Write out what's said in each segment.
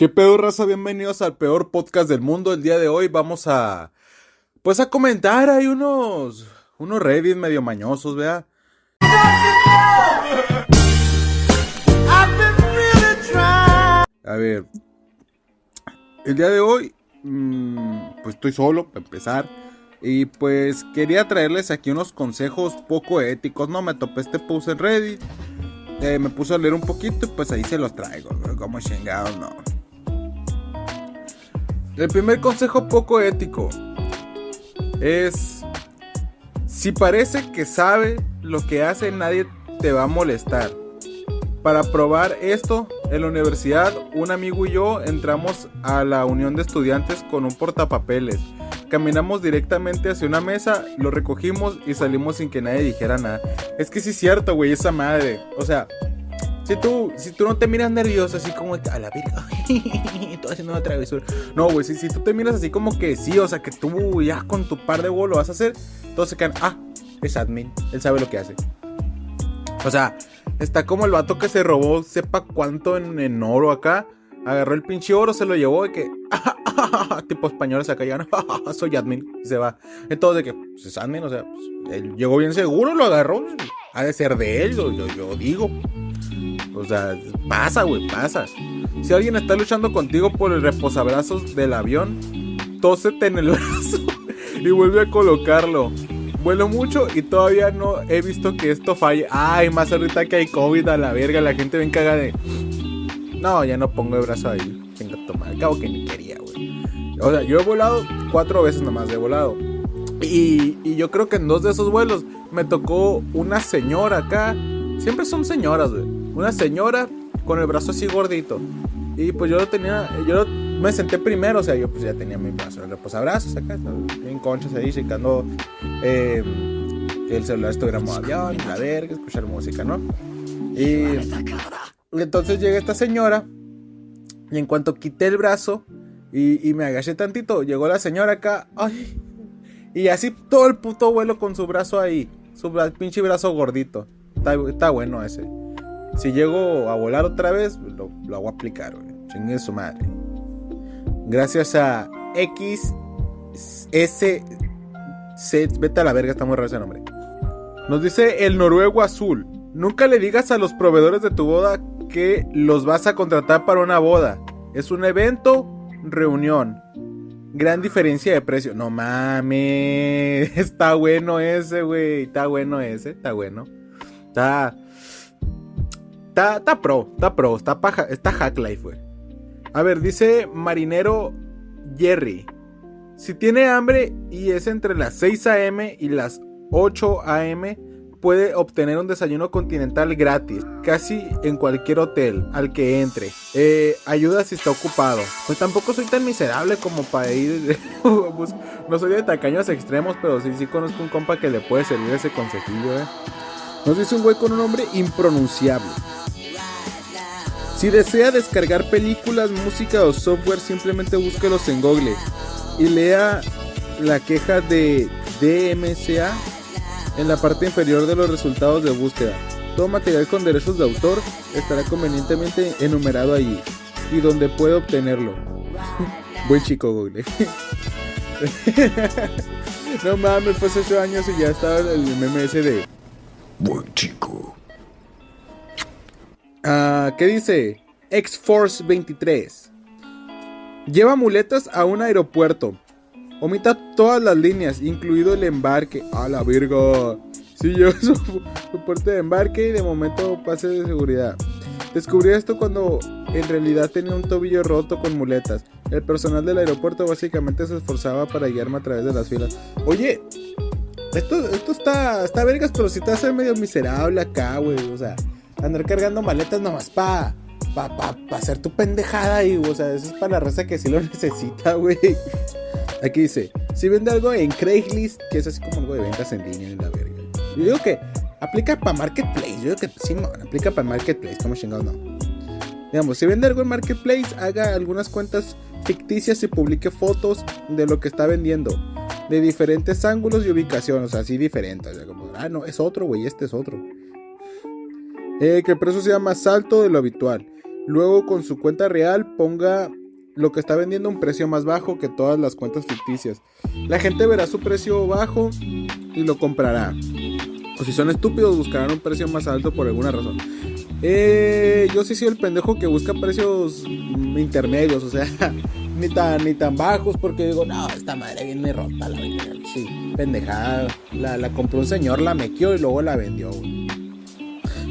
¿Qué pedo, raza? Bienvenidos al peor podcast del mundo. El día de hoy vamos a. Pues a comentar. Hay unos. Unos Reddit medio mañosos, vea. A ver. El día de hoy. mm, pues estoy solo, para empezar. Y pues quería traerles aquí unos consejos poco éticos. No me topé este post en Reddit. Eh, me puse a leer un poquito y pues ahí se los traigo. Como chingados, no. El primer consejo poco ético es, si parece que sabe lo que hace, nadie te va a molestar. Para probar esto, en la universidad, un amigo y yo entramos a la unión de estudiantes con un portapapeles. Caminamos directamente hacia una mesa, lo recogimos y salimos sin que nadie dijera nada. Es que sí es cierto, güey, esa madre. O sea, si tú, si tú no te miras nervioso, así como a la verga, estoy haciendo una travesura. No, güey, si, si tú te miras así como que sí, o sea, que tú ya con tu par de bolos lo vas a hacer, todos se quedan, ah, es admin, él sabe lo que hace. O sea, está como el vato que se robó, sepa cuánto en, en oro acá, agarró el pinche oro, se lo llevó y que, tipo españoles acá ya, soy admin, se va. Entonces, de que, pues es admin, o sea, pues, él llegó bien seguro, lo agarró, ha de ser de él, yo, yo digo. O sea, pasa, güey, pasa. Si alguien está luchando contigo por el reposabrazos del avión, tósete en el brazo y vuelve a colocarlo. Vuelo mucho y todavía no he visto que esto falle. Ay, más ahorita que hay COVID a la verga, la gente ven caga de. No, ya no pongo el brazo ahí. Venga, toma. Al cabo que ni quería, güey. O sea, yo he volado cuatro veces nomás, he volado. Y, y yo creo que en dos de esos vuelos me tocó una señora acá. Siempre son señoras, güey. Una señora con el brazo así gordito. Y pues yo lo tenía, yo me senté primero, o sea, yo pues ya tenía mi brazo, el reposabrazos acá, bien conchas ahí, checando eh, que el celular estuviera en modo avión, la verga, escuchar música, ¿no? Y entonces llega esta señora, y en cuanto quité el brazo y, y me agaché tantito, llegó la señora acá, ay, y así todo el puto vuelo con su brazo ahí, su bra- pinche brazo gordito. Está, está bueno ese. Si llego a volar otra vez, lo, lo hago aplicar, güey. Chingue su madre. Gracias a XS. Vete a la verga, está muy raro ese nombre. Nos dice el noruego azul. Nunca le digas a los proveedores de tu boda que los vas a contratar para una boda. Es un evento, reunión. Gran diferencia de precio. No mames. Está bueno ese, güey. Está bueno ese. Está bueno. Está. Está, pro, está pro, está paja, está hack life, güey. A ver, dice Marinero Jerry. Si tiene hambre y es entre las 6 a.m. y las 8 a.m., puede obtener un desayuno continental gratis, casi en cualquier hotel al que entre. Eh, ayuda si está ocupado. Pues tampoco soy tan miserable como para ir. no soy de tacaños extremos, pero sí, sí conozco un compa que le puede servir ese consejillo, eh. Nos dice un güey con un nombre impronunciable. Si desea descargar películas, música o software, simplemente búsquelos en Google y lea la queja de DMCA en la parte inferior de los resultados de búsqueda. Todo material con derechos de autor estará convenientemente enumerado allí y donde puede obtenerlo. Buen chico Google. no mames, fue hace 8 años y ya estaba el meme de... Buen chico. Ah, ¿Qué dice? X-Force 23. Lleva muletas a un aeropuerto. Omita todas las líneas, incluido el embarque. A la virgo. Sí, lleva su, su de embarque y de momento pase de seguridad. Descubrí esto cuando en realidad tenía un tobillo roto con muletas. El personal del aeropuerto básicamente se esforzaba para guiarme a través de las filas. Oye, esto, esto está, está vergas, pero si te hace medio miserable acá, güey. O sea, andar cargando maletas nomás pa, pa, pa, pa hacer tu pendejada ahí, o sea, eso es para la raza que sí lo necesita, güey. Aquí dice, si vende algo en Craigslist, que es así como algo de ventas en línea en la verga. Yo digo que aplica para Marketplace, yo digo que sí, no, aplica para Marketplace, como chingados no. Digamos, si vende algo en Marketplace, haga algunas cuentas ficticias y publique fotos de lo que está vendiendo. De diferentes ángulos y ubicaciones, así diferentes. O sea, como, ah, no, es otro, güey, este es otro. Eh, que el precio sea más alto de lo habitual. luego con su cuenta real ponga lo que está vendiendo un precio más bajo que todas las cuentas ficticias. La gente verá su precio bajo y lo comprará. O si son estúpidos, buscarán un precio más alto por alguna razón. Eh, yo sí soy el pendejo que busca precios intermedios, o sea, ni tan, ni tan bajos, porque digo, no, esta madre viene rota, la Sí, pendejada. La, la compró un señor, la mequeó y luego la vendió.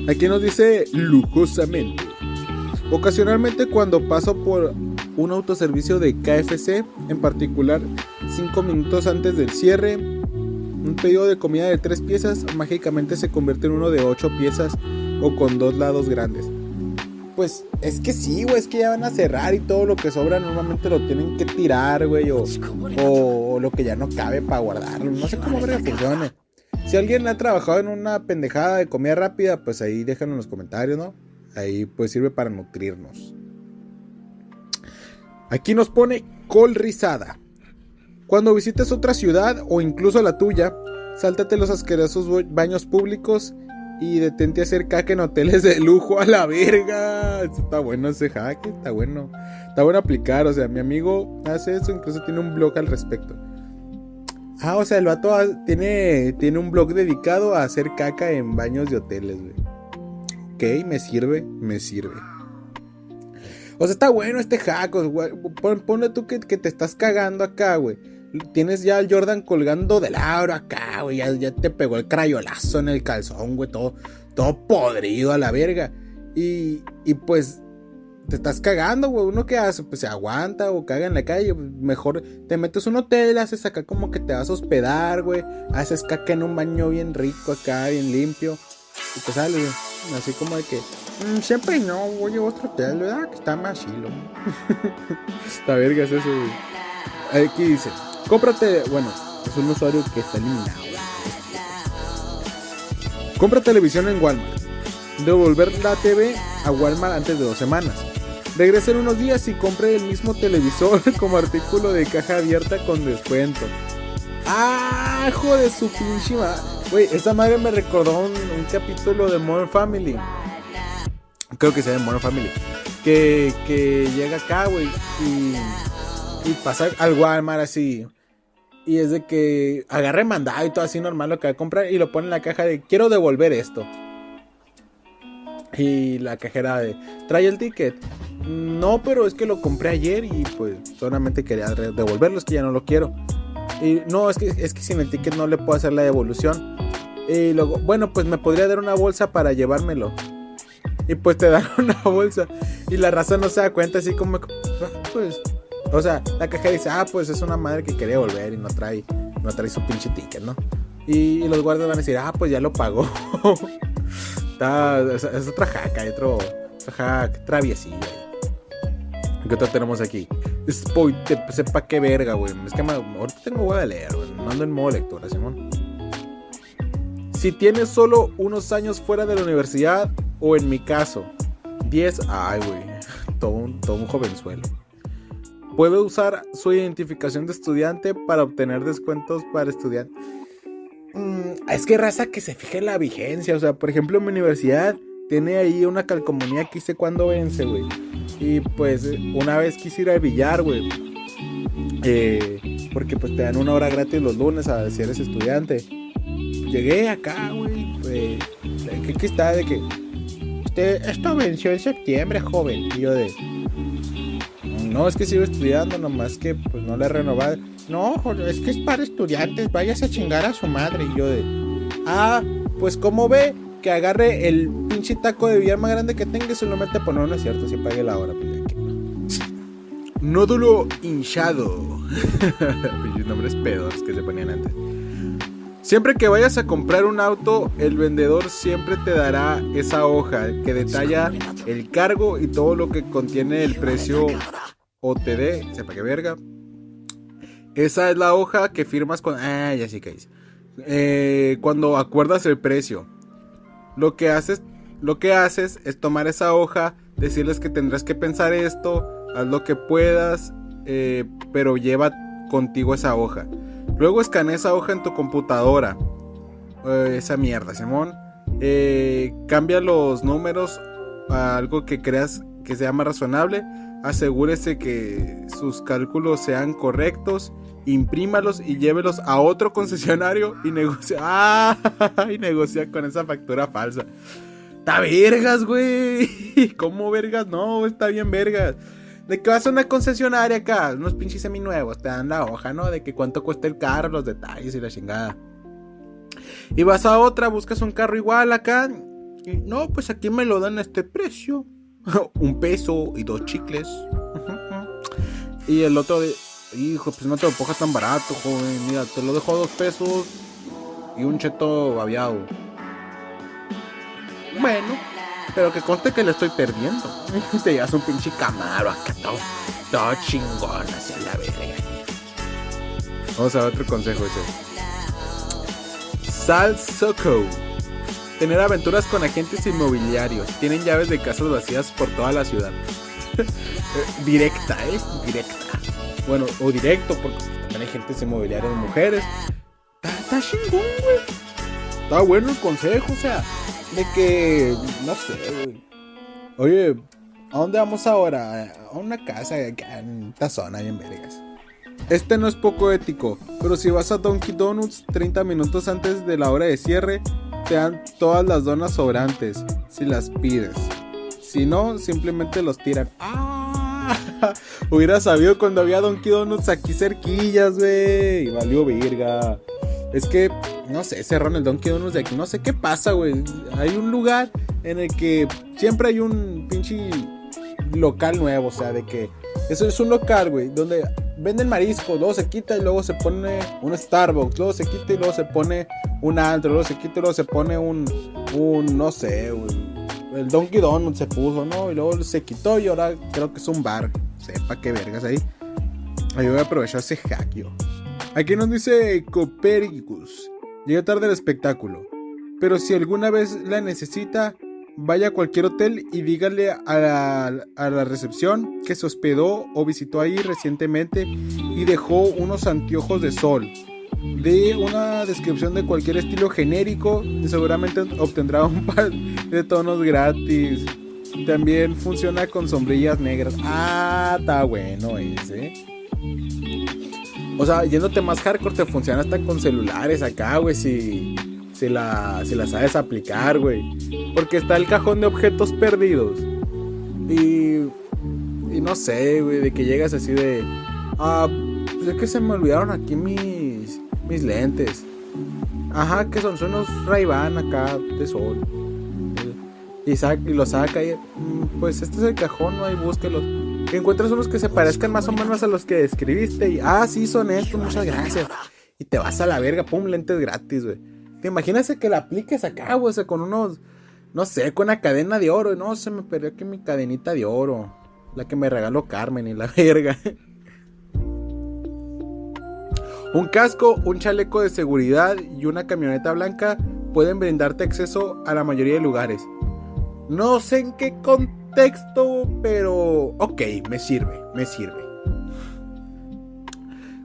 Aquí nos dice lujosamente. Ocasionalmente cuando paso por un autoservicio de KFC, en particular 5 minutos antes del cierre, un pedido de comida de 3 piezas mágicamente se convierte en uno de 8 piezas o con dos lados grandes. Pues es que sí, güey, es que ya van a cerrar y todo lo que sobra normalmente lo tienen que tirar, güey, o, o lo que ya no cabe para guardarlo. No sé cómo que funcione. Si alguien ha trabajado en una pendejada de comida rápida, pues ahí déjenlo en los comentarios, ¿no? Ahí pues sirve para nutrirnos. Aquí nos pone col rizada. Cuando visites otra ciudad o incluso la tuya, sáltate los asquerosos baños públicos y detente a hacer caca en hoteles de lujo a la verga. Está bueno ese hack, está bueno. Está bueno aplicar, o sea, mi amigo hace eso, incluso tiene un blog al respecto. Ah, o sea, el vato tiene, tiene un blog dedicado a hacer caca en baños de hoteles, güey. Ok, me sirve, me sirve. O sea, está bueno este hack, güey. ponle tú que, te estás cagando acá, güey. Tienes ya al Jordan colgando del aro acá, güey. Ya, te pegó el crayolazo en el calzón, güey. Todo, todo podrido a la verga. Y, y pues te estás cagando, güey. Uno que hace, pues se aguanta o caga en la calle. Mejor te metes un hotel, haces acá como que te vas a hospedar, güey. Haces caca en un baño bien rico acá, bien limpio. Y te sales, Así como de que, mm, siempre no, voy a otro hotel, ¿verdad? Que está más chilo. Esta verga es eso, güey. Aquí dice, cómprate, bueno, es un usuario que está eliminado. Compra televisión en Walmart. Devolver la TV a Walmart antes de dos semanas. Regrese en unos días y compre el mismo televisor como artículo de caja abierta con descuento. ¡Ah! de su pinche! Güey, esta madre me recordó un, capítulo de Modern Family. Creo que sea de Modern Family. Que, que llega acá, güey, y, y pasa al Walmart así. Y es de que agarre mandado y todo así normal lo que va a comprar y lo pone en la caja de quiero devolver esto. Y la cajera de trae el ticket. No, pero es que lo compré ayer y pues solamente quería devolverlo, es que ya no lo quiero. Y no, es que, es que sin el ticket no le puedo hacer la devolución. Y luego, bueno, pues me podría dar una bolsa para llevármelo. Y pues te dan una bolsa. Y la raza no se da cuenta, así como, pues, o sea, la cajera dice, ah, pues es una madre que quería volver y no trae, no trae su pinche ticket, ¿no? Y, los guardias van a decir, ah, pues ya lo pagó. es, otra jaca, hay otro, hack traviesilla. ¿Qué otro tenemos aquí? Spoiler, sepa qué verga, güey. Es que ahorita tengo voy a leer, güey. Mando en modo lectura, Simón. Si tienes solo unos años fuera de la universidad, o en mi caso, 10, ay, güey. Todo un, todo un jovenzuelo. Puede usar su identificación de estudiante para obtener descuentos para estudiantes. Mm, es que raza que se fije en la vigencia. O sea, por ejemplo, en mi universidad tiene ahí una calcomanía que sé cuándo vence, güey. Y pues una vez quise ir al billar, güey. Eh, porque pues te dan una hora gratis los lunes a si eres estudiante. Llegué acá, güey. Pues, ¿qué, está? De que... Usted, esto venció en septiembre, joven. Y yo de... No, es que sigo estudiando, nomás que pues no le he renovado. No, es que es para estudiantes, váyase a chingar a su madre. Y yo de... Ah, pues como ve, que agarre el pinche taco de billar más grande que tenga y se lo mete a poner, no es cierto, si pague la hora. Pues, Nódulo hinchado. Pinches nombres pedos que se ponían antes. Siempre que vayas a comprar un auto, el vendedor siempre te dará esa hoja que detalla el cargo y todo lo que contiene el precio OTD. Sepa qué verga. Esa es la hoja que firmas con. Ah, ya sí que es. Eh, cuando acuerdas el precio. Lo que haces, lo que haces es tomar esa hoja, decirles que tendrás que pensar esto, haz lo que puedas, eh, pero lleva contigo esa hoja. Luego escanea esa hoja en tu computadora. Eh, esa mierda, Simón. Eh, cambia los números a algo que creas que sea más razonable, asegúrese que sus cálculos sean correctos, imprímalos y llévelos a otro concesionario y negocia, ¡Ah! y negocia con esa factura falsa. Está vergas, güey. ¿Cómo vergas? No, está bien vergas. De que vas a una concesionaria acá, unos pinches seminuevos, te dan la hoja, ¿no? De que cuánto cuesta el carro, los detalles y la chingada. Y vas a otra, buscas un carro igual acá. Y no, pues aquí me lo dan a este precio. un peso y dos chicles. y el otro de, hijo, pues no te lo pongas tan barato, joven. Mira, te lo dejo a dos pesos y un cheto babiado. Bueno, pero que conste que le estoy perdiendo. Te llevas un pinche camaro acá todo, todo chingón hacia la verga. Vamos a ver otro consejo ese. Sal Soco. Tener aventuras con agentes inmobiliarios. Tienen llaves de casas vacías por toda la ciudad. Directa, ¿eh? Directa. Bueno, o directo, porque también hay agentes inmobiliarios mujeres. Está chingón, güey. Está bueno el consejo, o sea, de que, no sé, güey. Oye, ¿a dónde vamos ahora? A una casa en esta zona, bien vergas. Este no es poco ético, pero si vas a Donkey Donuts 30 minutos antes de la hora de cierre, te dan todas las donas sobrantes, si las pides. Si no, simplemente los tiran. ¡Ah! Hubiera sabido cuando había Donkey Donuts aquí cerquillas, güey. Y valió virga. Es que, no sé, cerraron el Donkey Donuts de aquí. No sé qué pasa, güey. Hay un lugar en el que siempre hay un pinche local nuevo. O sea, de que eso es un local, güey, donde venden marisco, luego se quita y luego se pone un Starbucks, luego se quita y luego se pone un antro, luego se quita y luego se pone un, un no sé, el Donkey Donut se puso, ¿no? Y luego se quitó y ahora creo que es un bar. Sepa qué vergas ahí. Ahí voy a aprovechar ese hack yo. Aquí nos dice Copernicus. Llega tarde el espectáculo. Pero si alguna vez la necesita, vaya a cualquier hotel y dígale a la, a la, recepción que se hospedó o visitó ahí recientemente y dejó unos anteojos de sol. De una descripción de cualquier estilo genérico y seguramente obtendrá un par de tonos gratis. También funciona con sombrillas negras. Ah, está bueno ese. O sea, yéndote más hardcore, te funciona hasta con celulares acá, güey. Si, si, la, si la sabes aplicar, güey. Porque está el cajón de objetos perdidos. Y. Y no sé, güey, de que llegas así de. Ah, pues es que se me olvidaron aquí mis. Mis lentes. Ajá, que son, son unos ray acá de sol. Y, saca, y lo saca y. Pues este es el cajón, no hay, búsquelos que encuentras unos que se parezcan más o menos a los que escribiste y, ah, sí, son estos, muchas gracias. Y te vas a la verga, pum, lentes gratis, güey. ¿Te imaginas que la apliques acá, güey? O sea, con unos, no sé, con una cadena de oro. No, se me perdió aquí mi cadenita de oro. La que me regaló Carmen y la verga. Un casco, un chaleco de seguridad y una camioneta blanca pueden brindarte acceso a la mayoría de lugares. No sé en qué contexto, pero ok, me sirve, me sirve.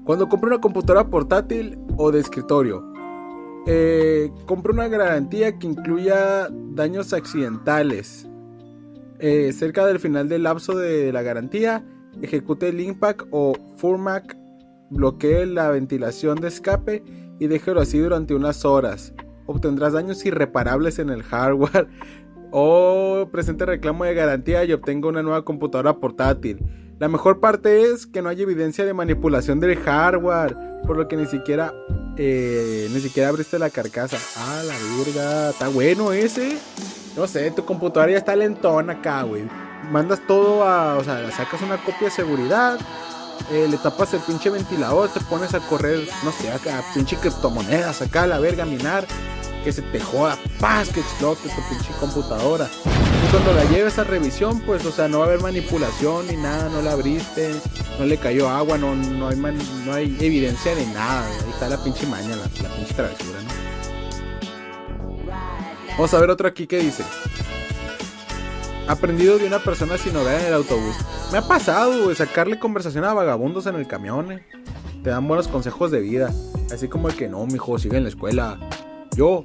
Cuando compro una computadora portátil o de escritorio, eh, una garantía que incluya daños accidentales. Eh, cerca del final del lapso de la garantía, ejecute el Impact o Furmac, bloquee la ventilación de escape y déjelo así durante unas horas. Obtendrás daños irreparables en el hardware o presente reclamo de garantía y obtenga una nueva computadora portátil. La mejor parte es que no hay evidencia de manipulación del hardware, por lo que ni siquiera eh, ni siquiera abriste la carcasa. Ah, la verga, está bueno ese. No sé, tu computadora ya está lentona acá, güey. Mandas todo a, o sea, sacas una copia de seguridad, eh, le tapas el pinche ventilador, te pones a correr, no sé, acá, pinche criptomonedas acá, la verga, minar que se te joda, paz, que explote tu pinche computadora. Y cuando la lleves a revisión, pues, o sea, no va a haber manipulación ni nada, no la abriste, no le cayó agua, no, no, hay, no hay evidencia de nada. Ahí está la pinche maña, la, pinche travesura, ¿no? Vamos a ver otro aquí que dice. Aprendido de una persona sin hogar en el autobús. Me ha pasado, güey, sacarle conversación a vagabundos en el camión, eh. Te dan buenos consejos de vida. Así como el que no, mijo, sigue en la escuela. Yo,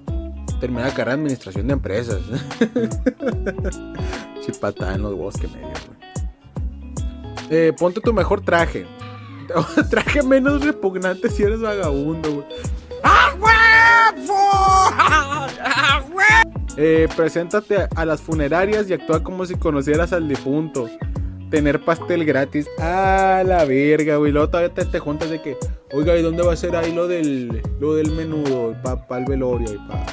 terminé la carrera de administración de empresas. Chipatada en los bosques medio, güey. Eh, ponte tu mejor traje. traje menos repugnante si eres vagabundo, güey. Eh, preséntate a las funerarias y actúa como si conocieras al difunto. Tener pastel gratis. A la verga, güey. Luego todavía te, juntas de que, oiga, ¿y dónde va a ser ahí lo del, lo del menudo? Para pa el velorio y pa.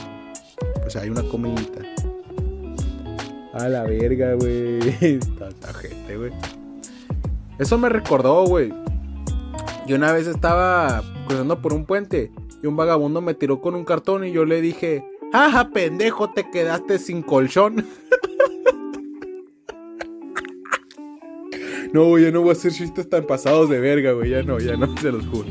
Pues hay una comidita. A la verga, güey. Tanta gente, güey. Eso me recordó, güey. Yo una vez estaba cruzando por un puente y un vagabundo me tiró con un cartón y yo le dije, ¡Ajá, pendejo! Te quedaste sin colchón. no, güey, ya no voy a hacer chistes tan pasados de verga, güey. Ya no, ya no, se los juro.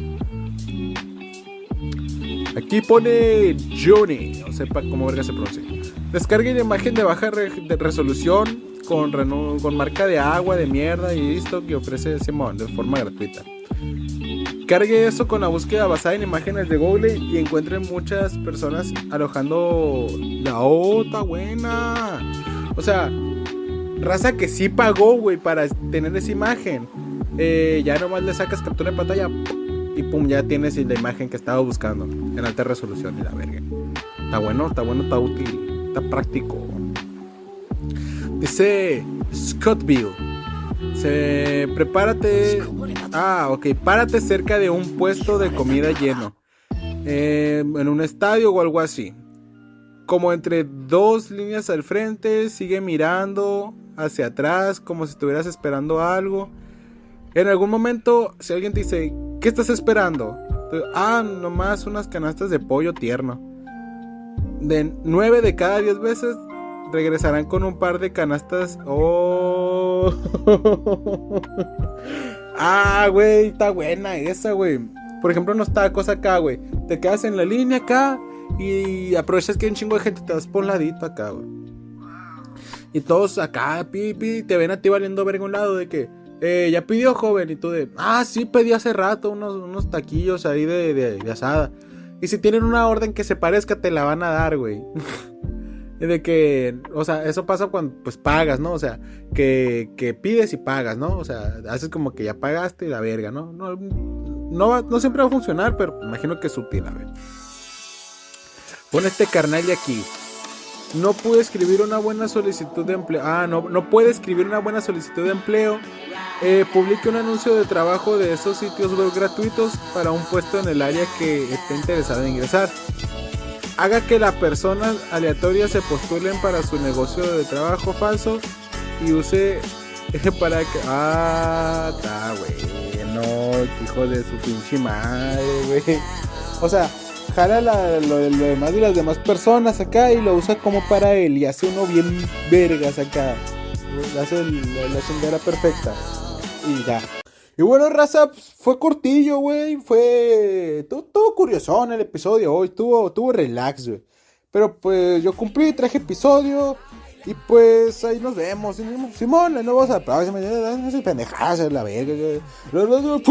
Aquí pone Johnny, no sepa cómo verga se pronuncia. Descarguen imagen de baja resolución con, con marca de agua, de mierda y listo que ofrece Simón de forma gratuita. Cargue eso con la búsqueda basada en imágenes de Google y encuentren muchas personas alojando la OTA buena. O sea, raza que sí pagó, güey, para tener esa imagen. Eh, ya nomás le sacas captura de pantalla y pum, ya tienes la imagen que estaba buscando en alta resolución y la verga. Está bueno, está bueno, está útil, está práctico. Dice Scottville. Se prepárate. Ah, ok. Párate cerca de un puesto de comida lleno. Eh, en un estadio o algo así. Como entre dos líneas al frente, sigue mirando hacia atrás como si estuvieras esperando algo. En algún momento, si alguien te dice, ¿qué estás esperando? Ah, nomás unas canastas de pollo tierno. De 9 de cada 10 veces regresarán con un par de canastas. Oh. ah, güey, está buena esa, güey. Por ejemplo, no está cosa acá, güey. Te quedas en la línea acá y aprovechas que hay un chingo de gente te das por un ladito acá, güey. Y todos acá, pipi, te ven a ti valiendo verga un lado de que, eh, ya pidió joven. Y tú de, ah, sí, pedí hace rato unos, unos taquillos ahí de, de asada. Y si tienen una orden que se parezca, te la van a dar, güey. de que, o sea, eso pasa cuando pues pagas, ¿no? O sea, que, que pides y pagas, ¿no? O sea, haces como que ya pagaste y la verga, ¿no? No, no, no siempre va a funcionar, pero imagino que es útil, a ver. Pon este carnal de aquí. No pude escribir una buena solicitud de empleo. Ah, no, no puede escribir una buena solicitud de empleo. Eh, publique un anuncio de trabajo de esos sitios web gratuitos para un puesto en el área que esté interesado en ingresar haga que las personas aleatorias se postulen para su negocio de trabajo falso y use para que. Ah, está, güey. No, hijo de su pinche madre, güey. O sea, jala lo, demás de las demás personas acá y lo usa como para él y hace uno bien vergas acá. Hace la, la perfecta. Y ya. Y bueno, raza, pues, fue cortillo, güey. Fue. Todo, curioso en el episodio hoy. Tuvo, tuvo relax, güey. Pero pues yo cumplí, traje episodio. Y pues ahí nos vemos. Simón, no vamos a la próxima. No pendejadas, la verga. Fuimos.